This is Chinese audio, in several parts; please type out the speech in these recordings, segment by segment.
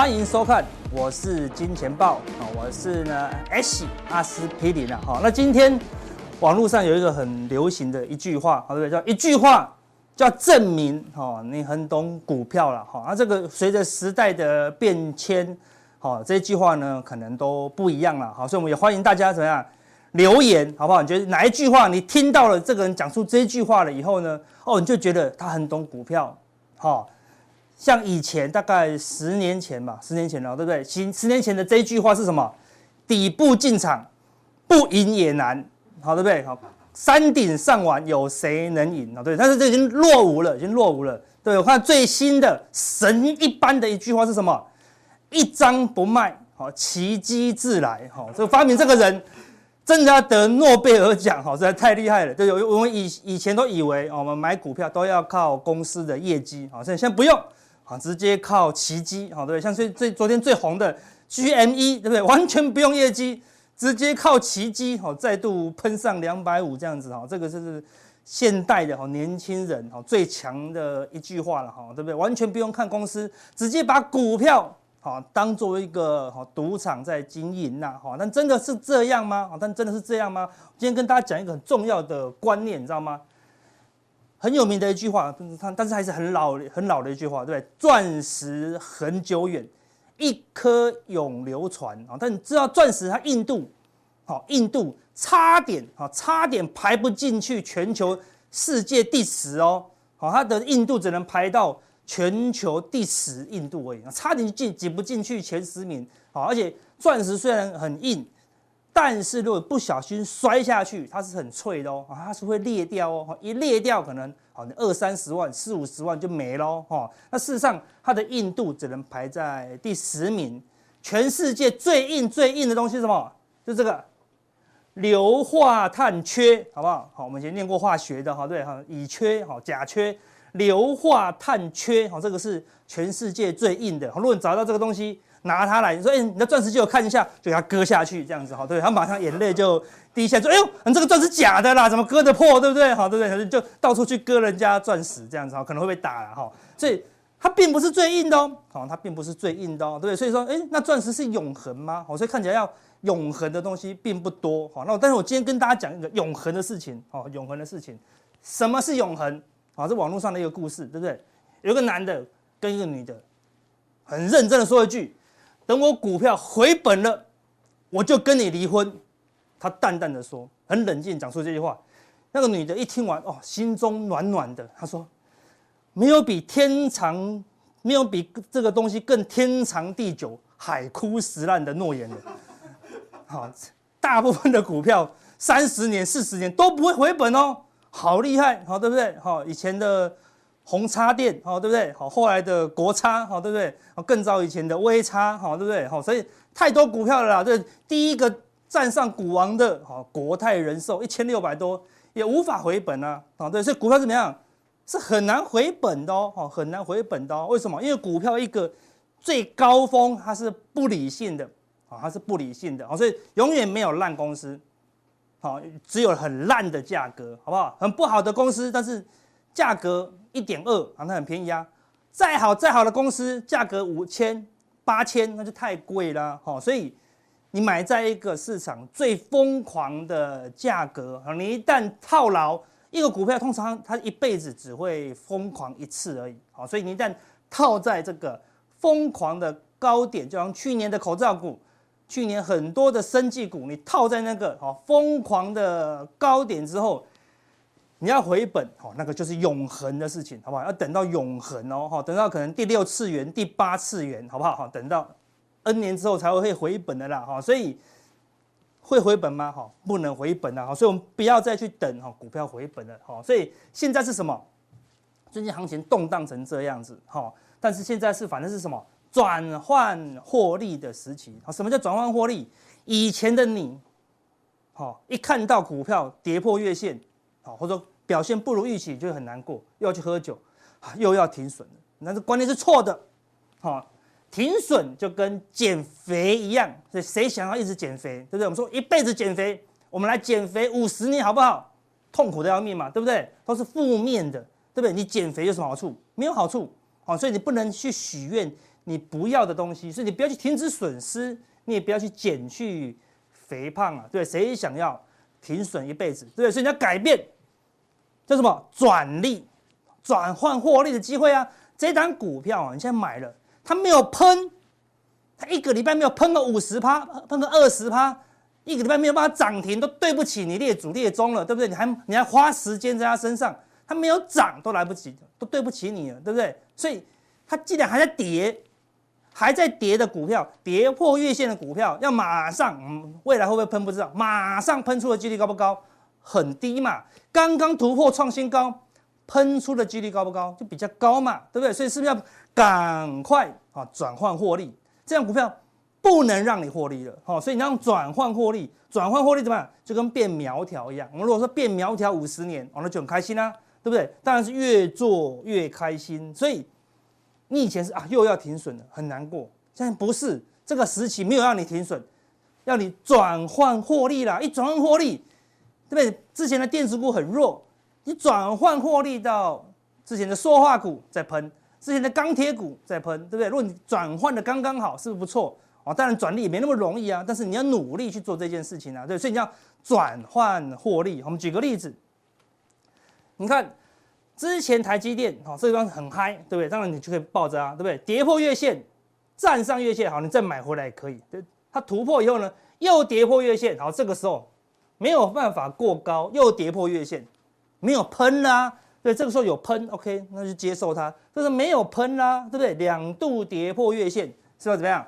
欢迎收看，我是金钱豹啊，我是呢 H 阿司匹林啊，好，那今天网络上有一个很流行的一句话，好对不对？叫一句话叫证明哦，你很懂股票了，哈，那这个随着时代的变迁，好，这句话呢可能都不一样了，好，所以我们也欢迎大家怎么样留言，好不好？你觉得哪一句话你听到了这个人讲出这句话了以后呢，哦，你就觉得他很懂股票，好。像以前大概十年前吧，十年前了，对不对？十十年前的这一句话是什么？底部进场，不赢也难，好，对不对？好，山顶上玩，有谁能赢？啊，对，但是这已经落伍了，已经落伍了。对，我看最新的神一般的一句话是什么？一张不卖，好，奇迹自来。好，这个发明这个人真的要得诺贝尔奖，好，实在太厉害了。对，我们以以前都以为，我们买股票都要靠公司的业绩，好，现在不用。啊，直接靠奇迹，好，对不对？像最最昨天最红的 GME，对不对？完全不用业绩，直接靠奇迹，好，再度喷上两百五这样子，哈，这个就是现代的哈年轻人哈最强的一句话了，哈，对不对？完全不用看公司，直接把股票好当做一个好赌场在经营呐，哈，但真的是这样吗？但真的是这样吗？今天跟大家讲一个很重要的观念，你知道吗？很有名的一句话，但但是还是很老很老的一句话，对不对？钻石恒久远，一颗永流传啊！但你知道钻石它硬度，好，硬度差点啊，差点排不进去全球世界第十哦，好，它的硬度只能排到全球第十硬度而已，差点进挤不进去前十名，好，而且钻石虽然很硬。但是如果不小心摔下去，它是很脆的哦，它是会裂掉哦，一裂掉可能好，你二三十万、四五十万就没喽哈。那事实上它的硬度只能排在第十名，全世界最硬最硬的东西是什么？就这个硫化碳缺，好不好？好，我们以前念过化学的哈，对哈，乙炔哈，甲炔，硫化碳缺，好，这个是全世界最硬的。如果你找到这个东西。拿它来，你说，哎、你的钻石借我看一下，就给它割下去，这样子，好，对，他马上眼泪就滴下，说，哎呦，你这个钻石假的啦，怎么割得破，对不对？好，对不对？就到处去割人家钻石，这样子，好，可能会被打了，哈，所以它并不是最硬的哦，好，它并不是最硬的哦，对不对？所以说，哎、那钻石是永恒吗？好，所以看起来要永恒的东西并不多，好，那但是我今天跟大家讲一个永恒的事情，好，永恒的事情，什么是永恒？好，这网络上的一个故事，对不对？有个男的跟一个女的，很认真的说一句。等我股票回本了，我就跟你离婚。他淡淡的说，很冷静讲出这句话。那个女的一听完，哦，心中暖暖的。她说：“没有比天长，没有比这个东西更天长地久、海枯石烂的诺言了。好，大部分的股票三十年、四十年都不会回本哦，好厉害，好，对不对？好，以前的。”红叉电，好，对不对？好，后来的国差，好，对不对？更早以前的微差，好，对不对？好，所以太多股票了啦。这，第一个站上股王的，好，国泰人寿一千六百多，也无法回本啊，啊，对，所以股票怎么样？是很难回本的哦，很难回本的哦。为什么？因为股票一个最高峰，它是不理性的，啊，它是不理性的，啊，所以永远没有烂公司，好，只有很烂的价格，好不好？很不好的公司，但是价格。一点二啊，那很便宜啊。再好再好的公司，价格五千、八千，那就太贵了。好，所以你买在一个市场最疯狂的价格啊，你一旦套牢一个股票，通常它一辈子只会疯狂一次而已。好，所以你一旦套在这个疯狂的高点，就像去年的口罩股，去年很多的生技股，你套在那个好疯狂的高点之后。你要回本，好，那个就是永恒的事情，好不好？要等到永恒哦，哈，等到可能第六次元、第八次元，好不好？好，等到 N 年之后才会回本的啦，哈，所以会回本吗？哈，不能回本的，哈，所以我们不要再去等哈，股票回本了，哈，所以现在是什么？最近行情动荡成这样子，哈，但是现在是反正是什么？转换获利的时期，好，什么叫转换获利？以前的你，好，一看到股票跌破月线。或者说表现不如预期，就很难过，又要去喝酒，又要停损。那这观念是错的。好，停损就跟减肥一样，所以谁想要一直减肥，对不对？我们说一辈子减肥，我们来减肥五十年好不好？痛苦的要命嘛，对不对？都是负面的，对不对？你减肥有什么好处？没有好处。好，所以你不能去许愿，你不要的东西，所以你不要去停止损失，你也不要去减去肥胖啊，对，谁想要停损一辈子，对不对？所以你要改变，叫什么转利，转换获利的机会啊！这档股票啊，你现在买了，它没有喷，它一个礼拜没有喷个五十趴，喷个二十趴，一个礼拜没有办法涨停，都对不起你列祖列宗了，对不对？你还你还花时间在它身上，它没有涨都来不及，都对不起你了，对不对？所以它既然还在跌。还在跌的股票，跌破月线的股票，要马上，未来会不会喷不知道，马上喷出的几率高不高？很低嘛。刚刚突破创新高，喷出的几率高不高？就比较高嘛，对不对？所以是不是要赶快啊转换获利？这样股票不能让你获利了，好，所以你要转换获利，转换获利怎么样？就跟变苗条一样。我们如果说变苗条五十年，哦，那就很开心啦，对不对？当然是越做越开心，所以。你以前是啊，又要停损了，很难过。现在不是这个时期，没有让你停损，要你转换获利啦。一转换获利，对不对？之前的电子股很弱，你转换获利到之前的塑化股在喷，之前的钢铁股在喷，对不对？如果你转换的刚刚好，是不是不错？哦，当然转利也没那么容易啊，但是你要努力去做这件事情啊，对。所以你要转换获利。我们举个例子，你看。之前台积电好，这个地方很嗨，对不对？当然你就可以抱着啊，对不对？跌破月线，站上月线，好，你再买回来也可以。对，它突破以后呢，又跌破月线，好，这个时候没有办法过高，又跌破月线，没有喷啦、啊，对，这个时候有喷，OK，那就接受它。就是没有喷啦、啊，对不对？两度跌破月线，是要怎么样？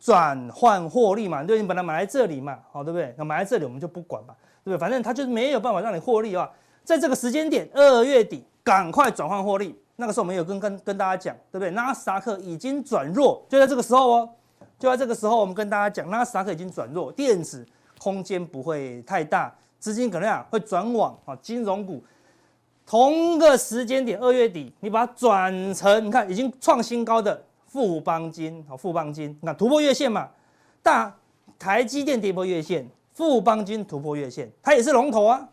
转换获利嘛，对，你本来买在这里嘛，好，对不对？那买在这里我们就不管嘛，对不对？反正它就是没有办法让你获利啊，在这个时间点，二月底。赶快转换获利，那个时候我们有跟跟跟大家讲，对不对？纳斯达克已经转弱，就在这个时候哦，就在这个时候，我们跟大家讲，纳斯达克已经转弱，电子空间不会太大，资金可能啊会转往啊金融股。同个时间点，二月底，你把它转成，你看已经创新高的富邦金，啊，富邦金，那突破月线嘛，大台积电跌破月线，富邦金突破月线，它也是龙头啊。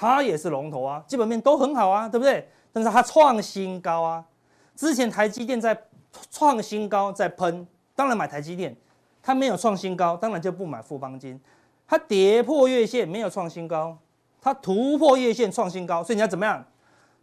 它也是龙头啊，基本面都很好啊，对不对？但是它创新高啊，之前台积电在创新高在喷，当然买台积电，它没有创新高，当然就不买富邦金。它跌破月线没有创新高，它突破月线创新高，所以你要怎么样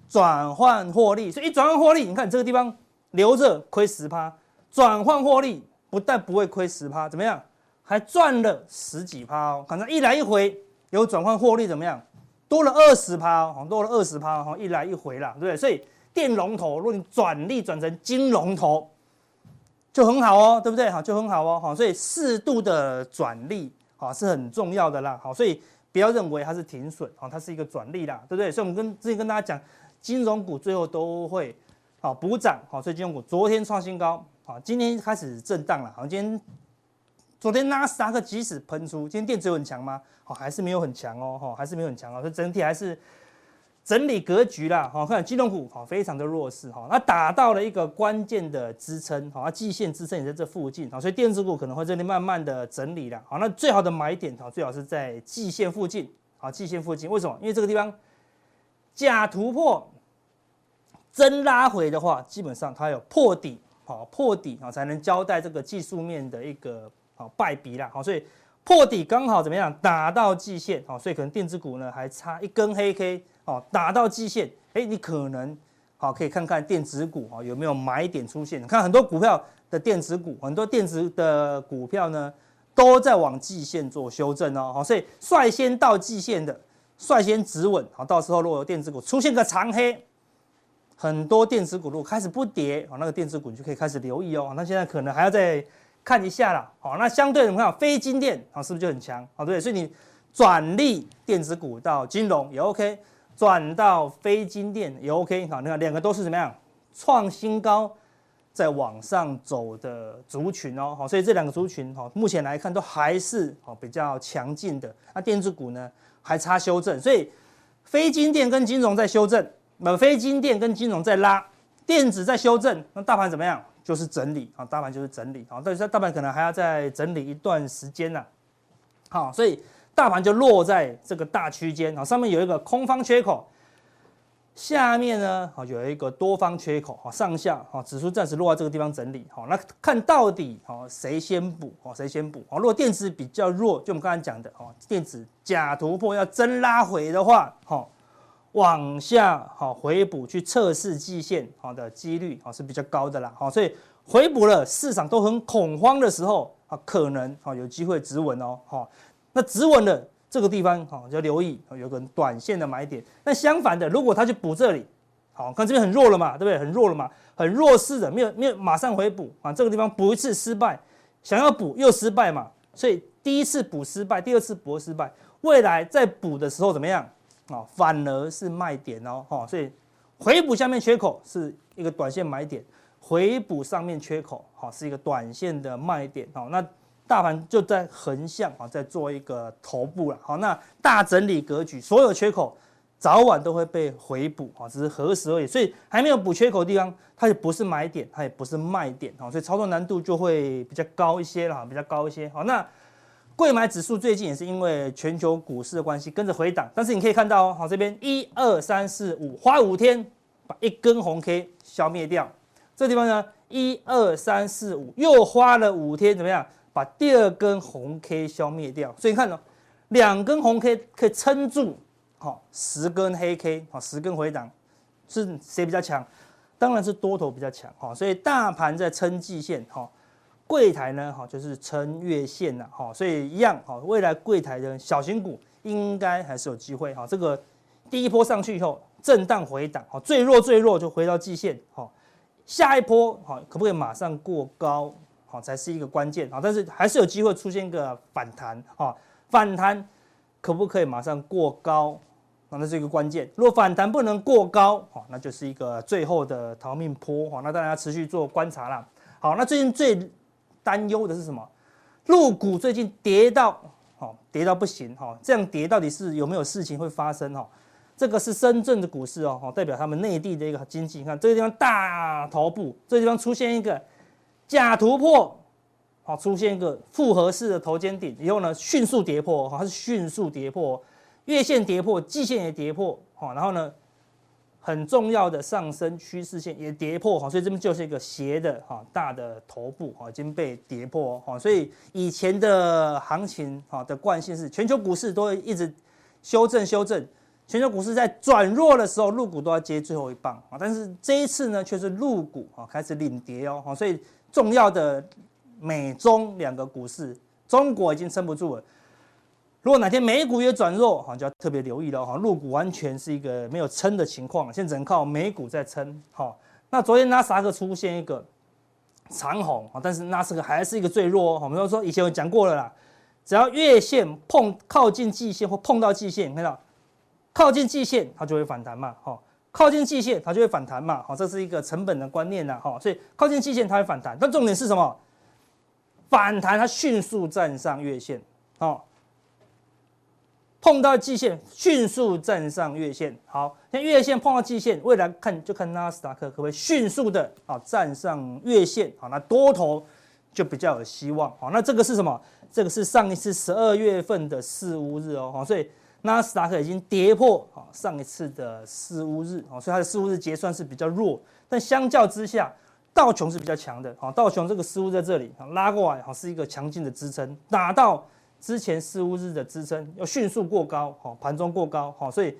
转换获利？所以一转换获利，你看这个地方留着亏十趴，转换获利不但不会亏十趴，怎么样？还赚了十几趴哦。反正一来一回有转换获利，怎么样？多了二十趴哦，多了二十趴哈，一来一回啦，对不对？所以电龙头，如果你转利转成金龙头，就很好哦，对不对？好，就很好哦，好，所以适度的转利啊是很重要的啦，好，所以不要认为它是停损啊，它是一个转利啦，对不对？所以我们跟之前跟大家讲，金融股最后都会好补涨，好，所以金融股昨天创新高，好，今天开始震荡了，好，今天。昨天纳斯达克即使喷出，今天电子有很强吗？好，还是没有很强哦，哈，还是没有很强哦，所以整体还是整理格局啦，好，看金融股好，非常的弱势哈，那打到了一个关键的支撑，好，季线支撑也在这附近，好，所以电子股可能会这里慢慢的整理了，好，那最好的买点好，最好是在季线附近，好，季线附近，为什么？因为这个地方假突破真拉回的话，基本上它有破底，好，破底啊才能交代这个技术面的一个。好败笔啦，好，所以破底刚好怎么样打到季线，好，所以可能电子股呢还差一根黑 K，好，打到季线，哎，你可能好可以看看电子股啊有没有买点出现，看很多股票的电子股，很多电子的股票呢都在往季线做修正哦，好，所以率先到季线的率先止稳，好，到时候如果有电子股出现个长黑，很多电子股如果开始不跌，好，那个电子股你就可以开始留意哦，那现在可能还要再。看一下啦，好，那相对的，我们看非金电啊，是不是就很强？好，对，所以你转利电子股到金融也 OK，转到非金电也 OK，好，你看两个都是怎么样创新高，在往上走的族群哦，好，所以这两个族群哈，目前来看都还是好比较强劲的。那电子股呢还差修正，所以非金电跟金融在修正，那非金电跟金融在拉，电子在修正，那大盘怎么样？就是整理啊，大盘就是整理啊，但是大盘可能还要再整理一段时间呢。好，所以大盘就落在这个大区间啊，上面有一个空方缺口，下面呢，啊有一个多方缺口，哈，上下，啊，指数暂时落在这个地方整理，好，那看到底，哈，谁先补，哦，谁先补，啊，如果电子比较弱，就我们刚才讲的，哦，电子假突破要真拉回的话，哈，往下，好回补去测试季线，好的几率，啊是比较高的啦，好，所以回补了，市场都很恐慌的时候，啊，可能，啊有机会止稳哦，好，那止稳了。这个地方好，要留意有个短线的买点。那相反的，如果他去补这里，好，看这边很弱了嘛，对不对？很弱了嘛，很弱势的，没有没有马上回补啊。这个地方补一次失败，想要补又失败嘛。所以第一次补失败，第二次补失败，未来再补的时候怎么样啊？反而是卖点哦，哈。所以回补下面缺口是一个短线买点，回补上面缺口好是一个短线的卖点好。那大盘就在横向啊，在做一个头部了。好，那大整理格局，所有缺口早晚都会被回补啊，只是何时而已。所以还没有补缺口的地方，它也不是买点，它也不是卖点啊，所以操作难度就会比较高一些了，比较高一些。好，那贵买指数最近也是因为全球股市的关系跟着回档，但是你可以看到哦，好，这边一二三四五花五天把一根红 K 消灭掉，这地方呢一二三四五又花了五天，怎么样？把第二根红 K 消灭掉，所以你看哦，两根红 K 可以撑住，好，十根黑 K，好，十根回档，是谁比较强？当然是多头比较强，哈，所以大盘在撑季线，哈，柜台呢，哈，就是撑月线呐，哈，所以一样，哈，未来柜台的小型股应该还是有机会，哈，这个第一波上去以后震荡回档，哈，最弱最弱就回到季线，哈，下一波，哈，可不可以马上过高？好，才是一个关键啊！但是还是有机会出现一个反弹啊！反弹可不可以马上过高？那是一个关键。如果反弹不能过高，好，那就是一个最后的逃命坡。好，那大家持续做观察啦。好，那最近最担忧的是什么？陆股最近跌到，好，跌到不行哈！这样跌到底是有没有事情会发生哈？这个是深圳的股市哦，代表他们内地的一个经济。你看这个地方大头部，这个地方出现一个。假突破，好，出现一个复合式的头肩顶以后呢，迅速跌破，哈，它是迅速跌破，月线跌破，季线也跌破，好，然后呢，很重要的上升趋势线也跌破，哈，所以这边就是一个斜的，哈，大的头部，哈，已经被跌破，哈，所以以前的行情，哈的惯性是全球股市都会一直修正修正。全球股市在转弱的时候，入股都要接最后一棒啊！但是这一次呢，却是入股啊开始领跌哦，所以重要的美中两个股市，中国已经撑不住了。如果哪天美股也转弱，哈，就要特别留意了哈。陆股完全是一个没有撑的情况，现在只能靠美股在撑。好，那昨天纳斯达克出现一个长红啊，但是纳斯达克还是一个最弱。我们都说以前有讲过了啦，只要月线碰靠近季线或碰到季线，你看到？靠近季线，它就会反弹嘛，哈，靠近季线，它就会反弹嘛，好，这是一个成本的观念呐，哈，所以靠近季线它会反弹，但重点是什么？反弹它迅速站上月线，哦，碰到季线迅速站上月线，好，那月线碰到季线，未来看就看纳斯达克可不可以迅速的啊站上月线，好，那多头就比较有希望，好，那这个是什么？这个是上一次十二月份的四五日哦，好所以。纳斯达克已经跌破啊上一次的四五日啊，所以它的四五日结算是比较弱，但相较之下，道琼是比较强的啊。道琼这个四巫在这里啊拉过来啊，是一个强劲的支撑，打到之前四五日的支撑，要迅速过高哈，盘中过高哈，所以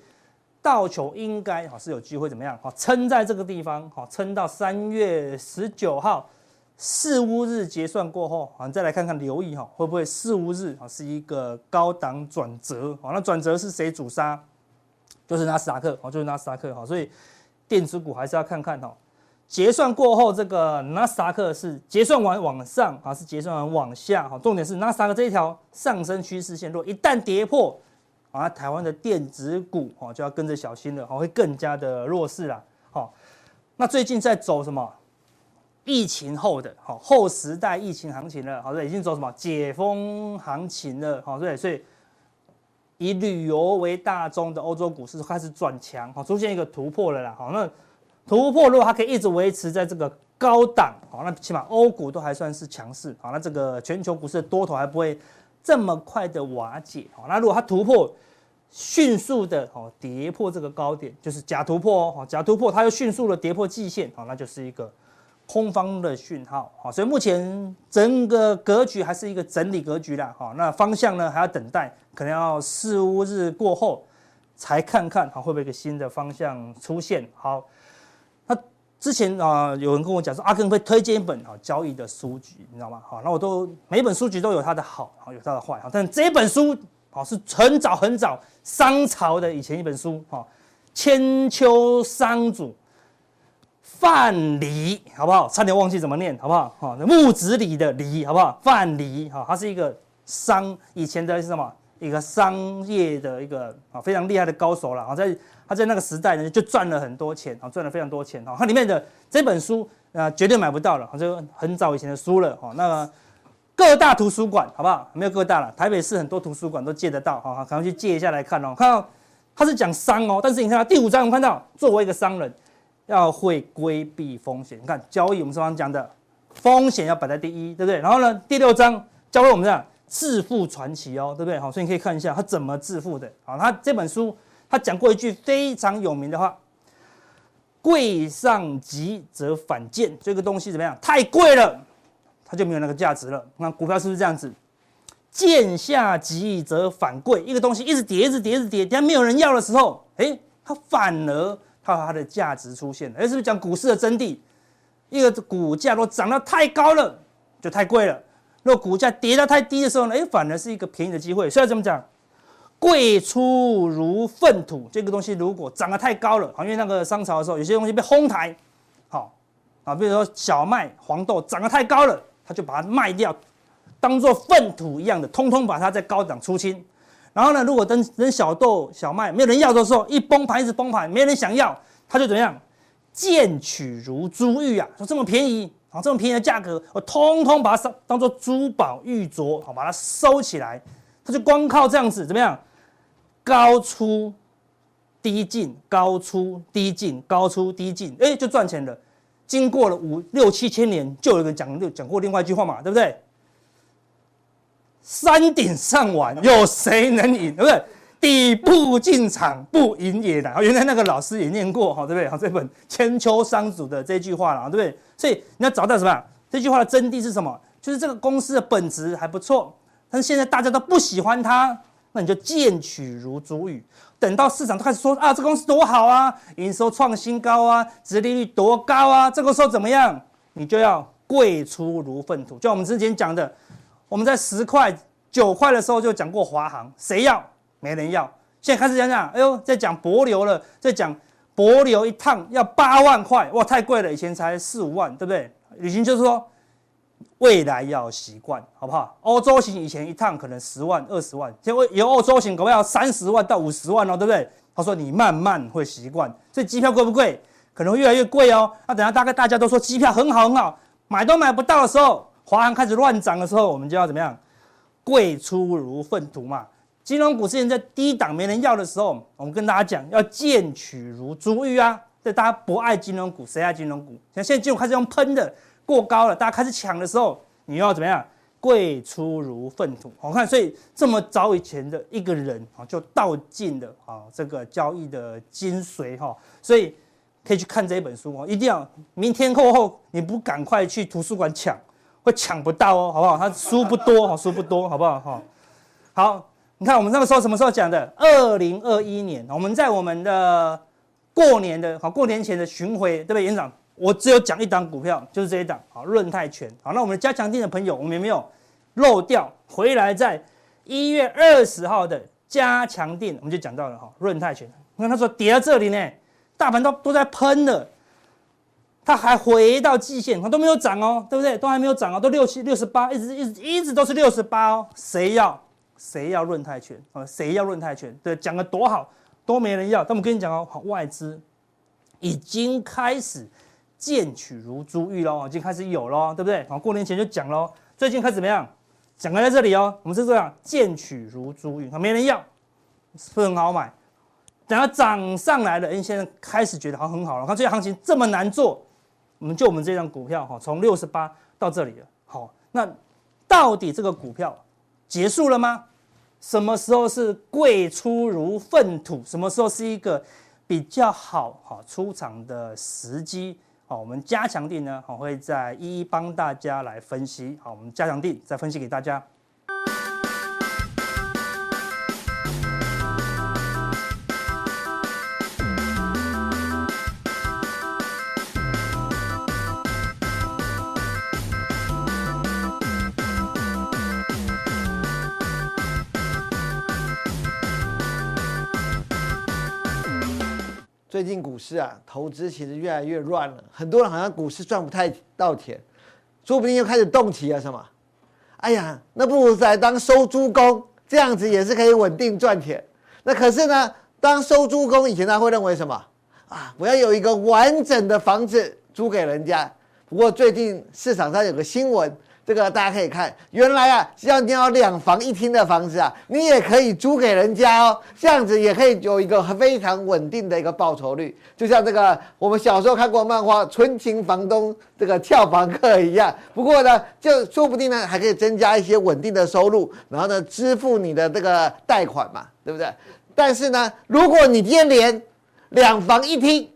道琼应该哈是有机会怎么样哈，撑在这个地方哈，撑到三月十九号。四巫日结算过后，啊，再来看看留意哈，会不会四巫日啊是一个高档转折？好，那转折是谁主杀？就是纳斯达克，哦，就是纳斯达克，哈，所以电子股还是要看看哈。结算过后，这个纳斯达克是结算完往上，还是结算完往下？哈，重点是纳斯达克这一条上升趋势线，若一旦跌破，啊，台湾的电子股哦就要跟着小心了，哦，会更加的弱势啦。好，那最近在走什么？疫情后的好后时代疫情行情了，好，对，已经走什么解封行情了，好，对，所以以旅游为大宗的欧洲股市开始转强，好，出现一个突破了啦，好，那突破如果它可以一直维持在这个高档，好，那起码欧股都还算是强势，好，那这个全球股市的多头还不会这么快的瓦解，好，那如果它突破迅速的哦跌破这个高点，就是假突破哦，假突破它又迅速的跌破季线，好，那就是一个空方的讯号，好，所以目前整个格局还是一个整理格局啦，好，那方向呢还要等待，可能要四五日过后才看看，好，会不会一个新的方向出现，好。那之前啊，有人跟我讲说，阿耕会推荐一本啊交易的书籍，你知道吗？好，那我都每本书籍都有它的好，好有它的坏，好，但这本书好是很早很早商朝的以前一本书，哈，千秋商主范蠡，好不好？差点忘记怎么念，好不好？哈，木子李的李，好不好？范蠡，哈，他是一个商以前的是什么？一个商业的一个啊非常厉害的高手了啊，在他在那个时代呢就赚了很多钱啊，赚了非常多钱啊。他里面的这本书啊绝对买不到了，就很早以前的书了哈。那个各大图书馆好不好？没有各大了，台北市很多图书馆都借得到哈，赶快去借一下来看哦。看到他是讲商哦，但是你看到第五章，我们看到作为一个商人要会规避风险。你看交易我们上方讲的风险要摆在第一，对不对？然后呢，第六章教会我们这样。致富传奇哦，对不对？好，所以你可以看一下他怎么致富的。好，他这本书他讲过一句非常有名的话：“贵上急则反贱。”这个东西怎么样？太贵了，它就没有那个价值了。那股票是不是这样子？“贱下急则反贵。”一个东西一直跌，一直跌，一直跌，等下没有人要的时候，哎，它反而它有它的价值出现。哎，是不是讲股市的真谛？一个股价如果涨得太高了，就太贵了。若股价跌到太低的时候呢，哎，反而是一个便宜的机会。所以怎么讲？贵出如粪土，这个东西如果涨得太高了，好，因为那个商朝的时候，有些东西被哄抬，好，啊，比如说小麦、黄豆涨得太高了，他就把它卖掉，当做粪土一样的，通通把它在高档出清。然后呢，如果等等小豆、小麦没有人要的时候，一崩盘一直崩盘，没人想要，他就怎么样？贱取如珠玉啊，说这么便宜。好，这么便宜的价格，我通通把它当做珠宝玉镯，好，把它收起来。它就光靠这样子，怎么样？高出低进，高出低进，高出低进，哎，就赚钱了。经过了五六七千年，就有人讲讲过另外一句话嘛，对不对？山顶上玩，有谁能赢？对不对？底部进场不赢也难。原来那个老师也念过，哈，对不对？好，这本千秋商主的这句话了，对不对？所以你要找到什么？这句话的真谛是什么？就是这个公司的本质还不错，但是现在大家都不喜欢它，那你就贱取如珠玉。等到市场都开始说啊，这公司多好啊，营收创新高啊，殖利率多高啊，这个时候怎么样？你就要贵出如粪土。就我们之前讲的，我们在十块、九块的时候就讲过华航，谁要？没人要。现在开始讲讲，哎呦，在讲帛琉了，在讲。帛琉一趟要八万块，哇，太贵了！以前才四五万，对不对？旅行就是说，未来要习惯，好不好？欧洲行以前一趟可能十万、二十万，现在有欧洲行可能要三十万到五十万哦，对不对？他说你慢慢会习惯，所以机票贵不贵？可能会越来越贵哦。那等下大概大家都说机票很好很好，买都买不到的时候，华航开始乱涨的时候，我们就要怎么样？贵出如粪土嘛。金融股之前在低档没人要的时候，我们跟大家讲要贱取如珠玉啊！对，大家不爱金融股，谁爱金融股？像现在金融开始用喷的过高了，大家开始抢的时候，你要怎么样？贵出如粪土。我看，所以这么早以前的一个人啊，就道尽了啊这个交易的精髓哈。所以可以去看这一本书哦，一定要明天过后你不赶快去图书馆抢，会抢不到哦，好不好？他书不多哈，书不多，好不好？哈，好。你看我们那个时候什么时候讲的？二零二一年，我们在我们的过年的好过年前的巡回，对不对？园长，我只有讲一档股票，就是这一档，好，润泰全。好，那我们加强錠的朋友，我们有没有漏掉？回来在一月二十号的加强錠，我们就讲到了哈，润泰全。你看他说跌到这里呢，大盘都都在喷了，它还回到季线，它都没有涨哦，对不对？都还没有涨哦，都六七六十八，一直一直一直都是六十八哦，谁要？谁要论泰拳啊？谁要论泰拳？对，讲的多好，都没人要。但我跟你讲哦，好外资已经开始贱取如珠玉喽，已经开始有喽，对不对？好，过年前就讲喽，最近开始怎么样？讲的在这里哦，我们是这样，贱取如珠玉，没人要，是很好买？等它涨上来了，人现在开始觉得好像很好了。看这些行情这么难做，我们就我们这张股票哈，从六十八到这里了。好，那到底这个股票？结束了吗？什么时候是贵出如粪土，什么时候是一个比较好哈出场的时机。好，我们加强定呢，我会再一一帮大家来分析。好，我们加强定再分析给大家。最近股市啊，投资其实越来越乱了，很多人好像股市赚不太到钱，说不定又开始动起了什么？哎呀，那不如来当收租工，这样子也是可以稳定赚钱。那可是呢，当收租工以前他会认为什么？啊，我要有一个完整的房子租给人家。不过最近市场上有个新闻。这个大家可以看，原来啊，只要你要两房一厅的房子啊，你也可以租给人家哦，这样子也可以有一个非常稳定的一个报酬率，就像这个我们小时候看过漫画《纯情房东》这个俏房客一样。不过呢，就说不定呢，还可以增加一些稳定的收入，然后呢，支付你的这个贷款嘛，对不对？但是呢，如果你今天连两房一厅，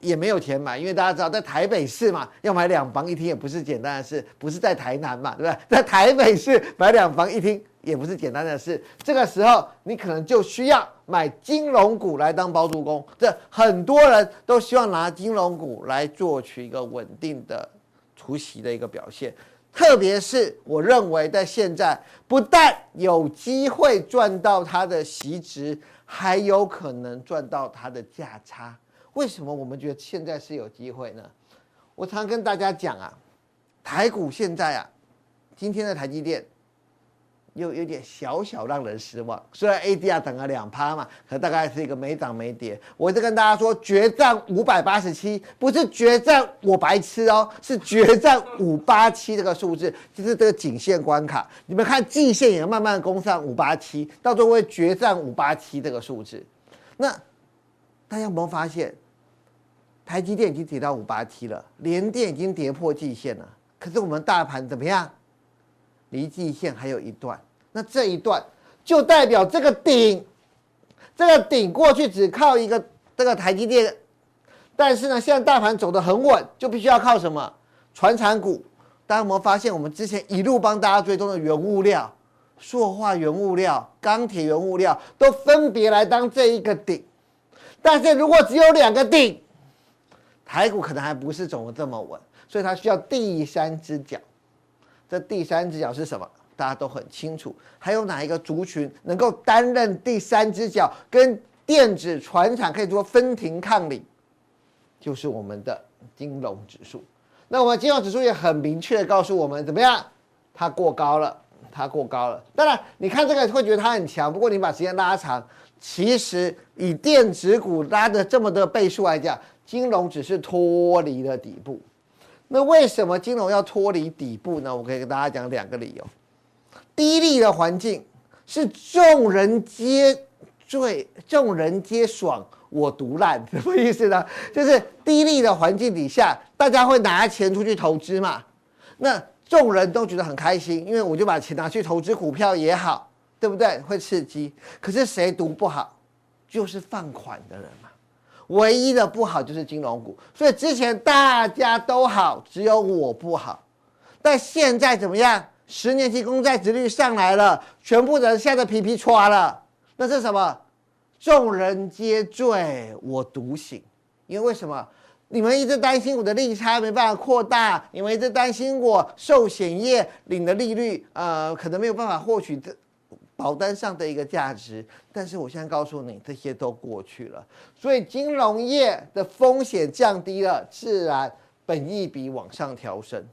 也没有钱买，因为大家知道，在台北市嘛，要买两房一厅也不是简单的事，不是在台南嘛，对不对？在台北市买两房一厅也不是简单的事。这个时候，你可能就需要买金融股来当包租公。这很多人都希望拿金融股来做取一个稳定的除息的一个表现。特别是我认为，在现在不但有机会赚到它的息值，还有可能赚到它的价差。为什么我们觉得现在是有机会呢？我常跟大家讲啊，台股现在啊，今天的台积电又有点小小让人失望。虽然 ADR 涨了两趴嘛，可大概是一个没涨没跌。我就跟大家说，决战五百八十七，不是决战我白痴哦，是决战五八七这个数字，就是这个颈线关卡。你们看季线也慢慢攻上五八七，到最后会决战五八七这个数字。那大家有没有发现？台积电已经跌到五八七了，联电已经跌破季线了。可是我们大盘怎么样？离季线还有一段。那这一段就代表这个顶，这个顶过去只靠一个这个台积电，但是呢，现在大盘走得很稳，就必须要靠什么？传产股。大家有没有发现，我们之前一路帮大家追踪的原物料、塑化原物料、钢铁原物料，都分别来当这一个顶。但是如果只有两个顶，台股可能还不是走得这么稳，所以它需要第三只脚。这第三只脚是什么？大家都很清楚。还有哪一个族群能够担任第三只脚，跟电子、船厂可以说分庭抗礼？就是我们的金融指数。那我们金融指数也很明确的告诉我们，怎么样？它过高了，它过高了。当然，你看这个会觉得它很强，不过你把时间拉长，其实以电子股拉的这么的倍数来讲。金融只是脱离了底部，那为什么金融要脱离底部呢？我可以跟大家讲两个理由。低利的环境是众人皆醉，众人皆爽，我独烂，什么意思呢？就是低利的环境底下，大家会拿钱出去投资嘛。那众人都觉得很开心，因为我就把钱拿去投资股票也好，对不对？会刺激。可是谁读不好？就是放款的人嘛。唯一的不好就是金融股，所以之前大家都好，只有我不好。但现在怎么样？十年期公债殖率上来了，全部人吓得皮皮剉了。那是什么？众人皆醉，我独醒。因为为什么？你们一直担心我的利差没办法扩大，你们一直担心我寿险业领的利率，呃，可能没有办法获取这。保单上的一个价值，但是我现在告诉你，这些都过去了，所以金融业的风险降低了，自然本益比往上调升。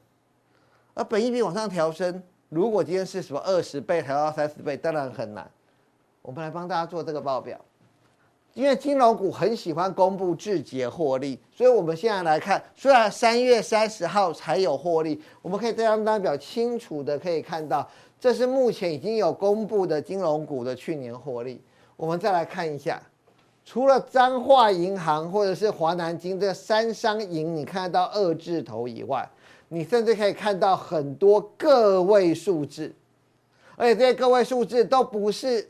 而本益比往上调升，如果今天是什么二十倍调到三十倍，当然很难。我们来帮大家做这个报表，因为金融股很喜欢公布季节获利，所以我们现在来看，虽然三月三十号才有获利，我们可以这张单表清楚的可以看到。这是目前已经有公布的金融股的去年获利。我们再来看一下，除了彰化银行或者是华南金这三商银，你看得到二字头以外，你甚至可以看到很多个位数字。而且这些个位数字都不是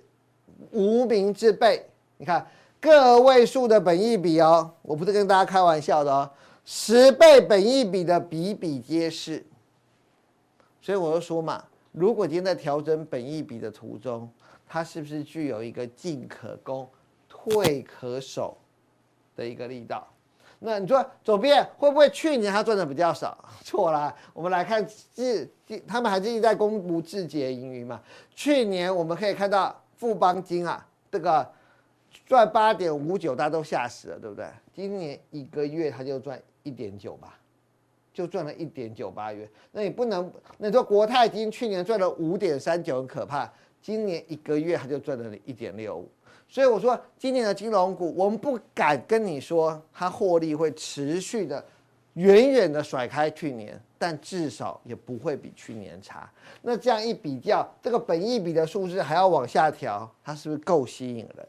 无名之辈。你看个位数的本益比哦，我不是跟大家开玩笑的哦，十倍本益比的比比皆是。所以我就说嘛，如果今天在调整本益比的途中，它是不是具有一个进可攻、退可守的一个力道？那你说左边会不会去年他赚的比较少？错啦，我们来看季季，他们还是一直在公布季结盈余嘛。去年我们可以看到富邦金啊，这个赚八点五九，大家都吓死了，对不对？今年一个月他就赚一点九吧，就赚了一点九八元。那你不能，那你说国泰金去年赚了五点三九，很可怕，今年一个月他就赚了一点六五。所以我说，今年的金融股，我们不敢跟你说它获利会持续的远远的甩开去年，但至少也不会比去年差。那这样一比较，这个本益比的数字还要往下调，它是不是够吸引人？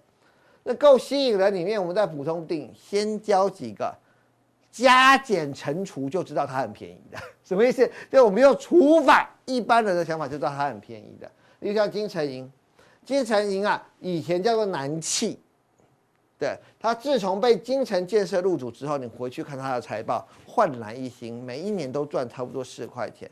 那够吸引人里面，我们在普通定先教几个加减乘除，就知道它很便宜的。什么意思？就我们用除法，一般人的想法就知道它很便宜的。例如像金城银。金城银啊，以前叫做南企，对，它自从被金城建设入主之后，你回去看它的财报，焕然一新，每一年都赚差不多四块钱。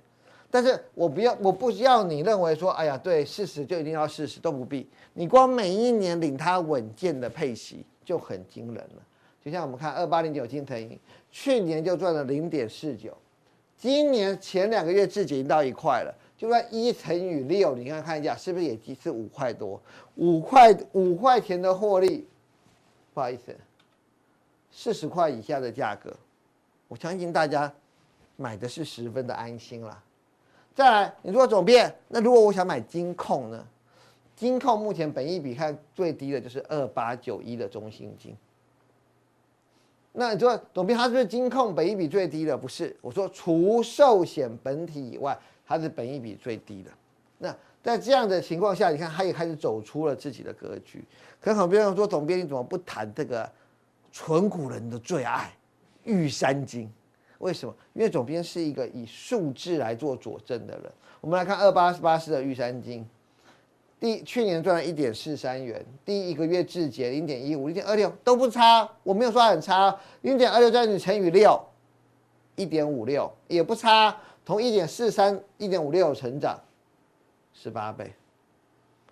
但是我不要，我不需要你认为说，哎呀，对，事实就一定要事实，都不必。你光每一年领它稳健的配息就很惊人了。就像我们看二八零九金城银，去年就赚了零点四九，今年前两个月自己已经到一块了。就算一乘以六，你看看一下，是不是也是五块多？五块五块钱的获利，不好意思，四十块以下的价格，我相信大家买的是十分的安心啦。再来，你说总编，那如果我想买金控呢？金控目前本益比看最低的就是二八九一的中信金。那你说总编，他是不是金控本益比最低的？不是，我说除寿险本体以外。它是本益比最低的，那在这样的情况下，你看他也开始走出了自己的格局。可很多人说，总编你怎么不谈这个纯股人的最爱玉山金？为什么？因为总编是一个以数字来做佐证的人。我们来看二八十八四的玉山金，第去年赚了一点四三元，第一个月自结零点一五、零点二六都不差，我没有说很差，零点二六再你乘以六，一点五六也不差。从一点四三、一点五六成长十八倍，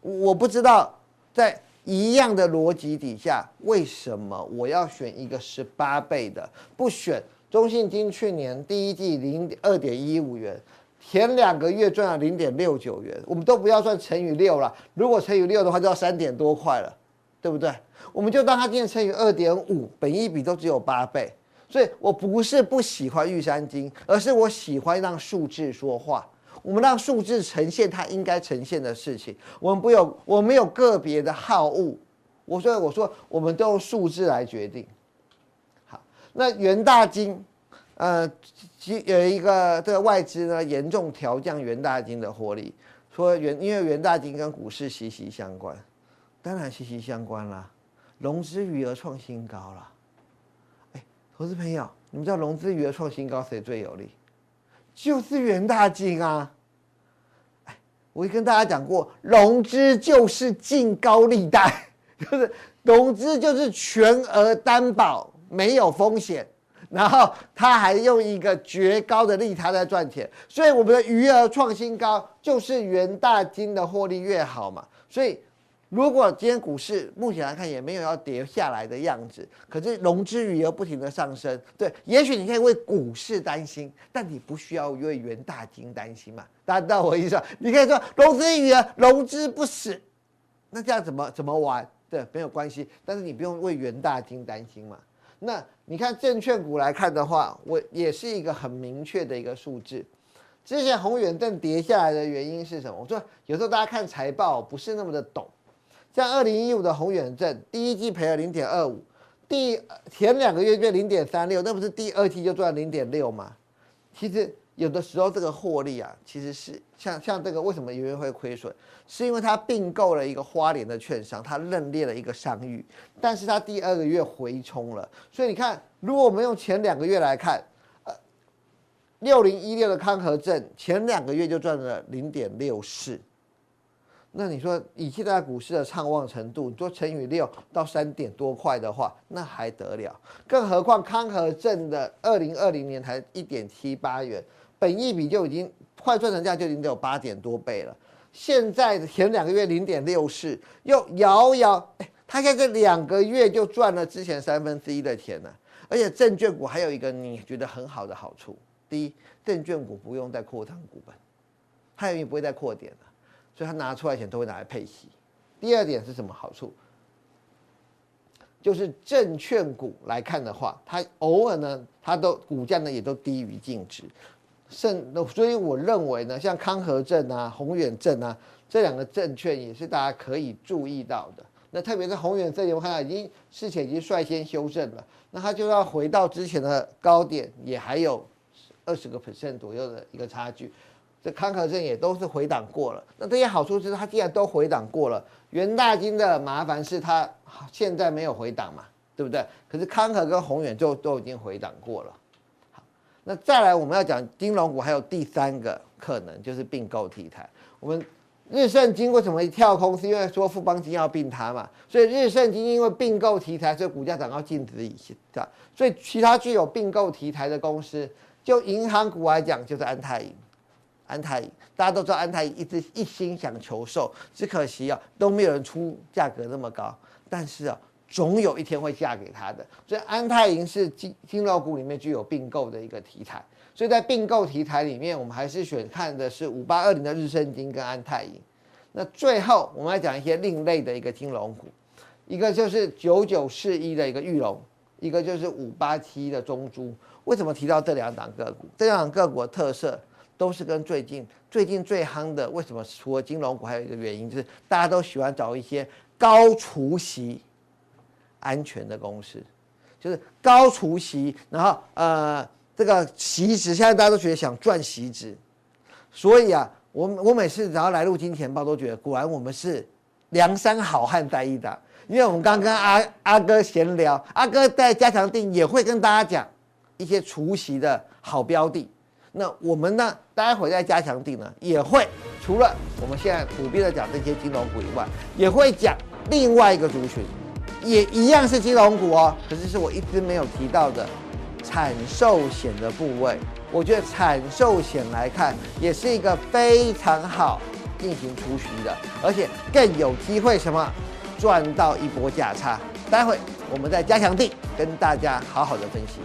我不知道在一样的逻辑底下，为什么我要选一个十八倍的，不选中信金？去年第一季零二点一五元，前两个月赚了零点六九元，我们都不要算乘以六了。如果乘以六的话，就要三点多块了，对不对？我们就当它今天乘以二点五，本一比都只有八倍。所以我不是不喜欢玉山金，而是我喜欢让数字说话。我们让数字呈现它应该呈现的事情。我们不有，我没有个别的好恶。我说，我说，我们都用数字来决定。好，那元大金，呃，有一个这个外资呢严重调降元大金的获利，说元因为元大金跟股市息息相关，当然息息相关啦，融资余额创新高了。哎投资朋友，你们知道融资余额创新高谁最有利？就是元大金啊！哎，我跟大家讲过，融资就是进高利贷，就是融资就是全额担保，没有风险，然后他还用一个绝高的利差在赚钱，所以我们的余额创新高，就是元大金的获利越好嘛，所以。如果今天股市目前来看也没有要跌下来的样子，可是融资余额不停的上升，对，也许你可以为股市担心，但你不需要为元大金担心嘛？大家知道我意思？你可以说融资余额融资不死，那这样怎么怎么玩？对，没有关系，但是你不用为元大金担心嘛。那你看证券股来看的话，我也是一个很明确的一个数字。之前宏远正跌下来的原因是什么？我说有时候大家看财报不是那么的懂。像二零一五的宏远正，第一季赔了零点二五，第前两个月就零点三六，那不是第二季就赚零点六吗？其实有的时候这个获利啊，其实是像像这个为什么有人会亏损，是因为他并购了一个花莲的券商，他认列了一个商誉，但是他第二个月回冲了，所以你看，如果我们用前两个月来看，呃，六零一六的康和正前两个月就赚了零点六四。那你说以现在股市的畅旺程度，你说乘以六到三点多块的话，那还得了？更何况康和证的二零二零年才一点七八元，本益比就已经换算成价就已经有八点多倍了。现在前两个月零点六四，又遥遥，哎，他现在这两个月就赚了之前三分之一的钱了。而且证券股还有一个你觉得很好的好处，第一，证券股不用再扩张股本，它也不会再扩点了。所以他拿出来钱都会拿来配息。第二点是什么好处？就是证券股来看的话，它偶尔呢，它都股价呢也都低于净值。甚，所以我认为呢，像康和证啊、宏远证啊这两个证券也是大家可以注意到的。那特别是宏远证，我看到已经事前已经率先修正了，那它就要回到之前的高点，也还有二十个 percent 左右的一个差距。这康和证也都是回档过了，那这些好处是它既然都回档过了，元大金的麻烦是它现在没有回档嘛，对不对？可是康和跟宏远就都已经回档过了。那再来我们要讲金融股，还有第三个可能就是并购题材。我们日盛金为什么一跳空？是因为说富邦金要并它嘛，所以日盛金因为并购题材，所以股价涨到净值以下。所以其他具有并购题材的公司，就银行股来讲，就是安泰银。安泰银，大家都知道安泰银一直一心想求售，只可惜啊都没有人出价格那么高。但是啊，总有一天会嫁给他的。所以安泰银是金金融股里面具有并购的一个题材。所以在并购题材里面，我们还是选看的是五八二零的日盛金跟安泰银。那最后我们来讲一些另类的一个金融股，一个就是九九四一的一个玉龙，一个就是五八七的中珠。为什么提到这两档个股？这两档个股的特色。都是跟最近最近最夯的，为什么？除了金融股，还有一个原因就是大家都喜欢找一些高除息、安全的公司，就是高除息，然后呃这个息值，现在大家都觉得想赚息值，所以啊，我我每次只要来录金钱报，都觉得果然我们是梁山好汉在一档，因为我们刚跟阿阿哥闲聊，阿哥在加强定也会跟大家讲一些除息的好标的。那我们呢？待会在加强定呢，也会除了我们现在普遍的讲这些金融股以外，也会讲另外一个族群，也一样是金融股哦。可是是我一直没有提到的产寿险的部位。我觉得产寿险来看，也是一个非常好进行除息的，而且更有机会什么赚到一波价差。待会我们再加强地跟大家好好的分析。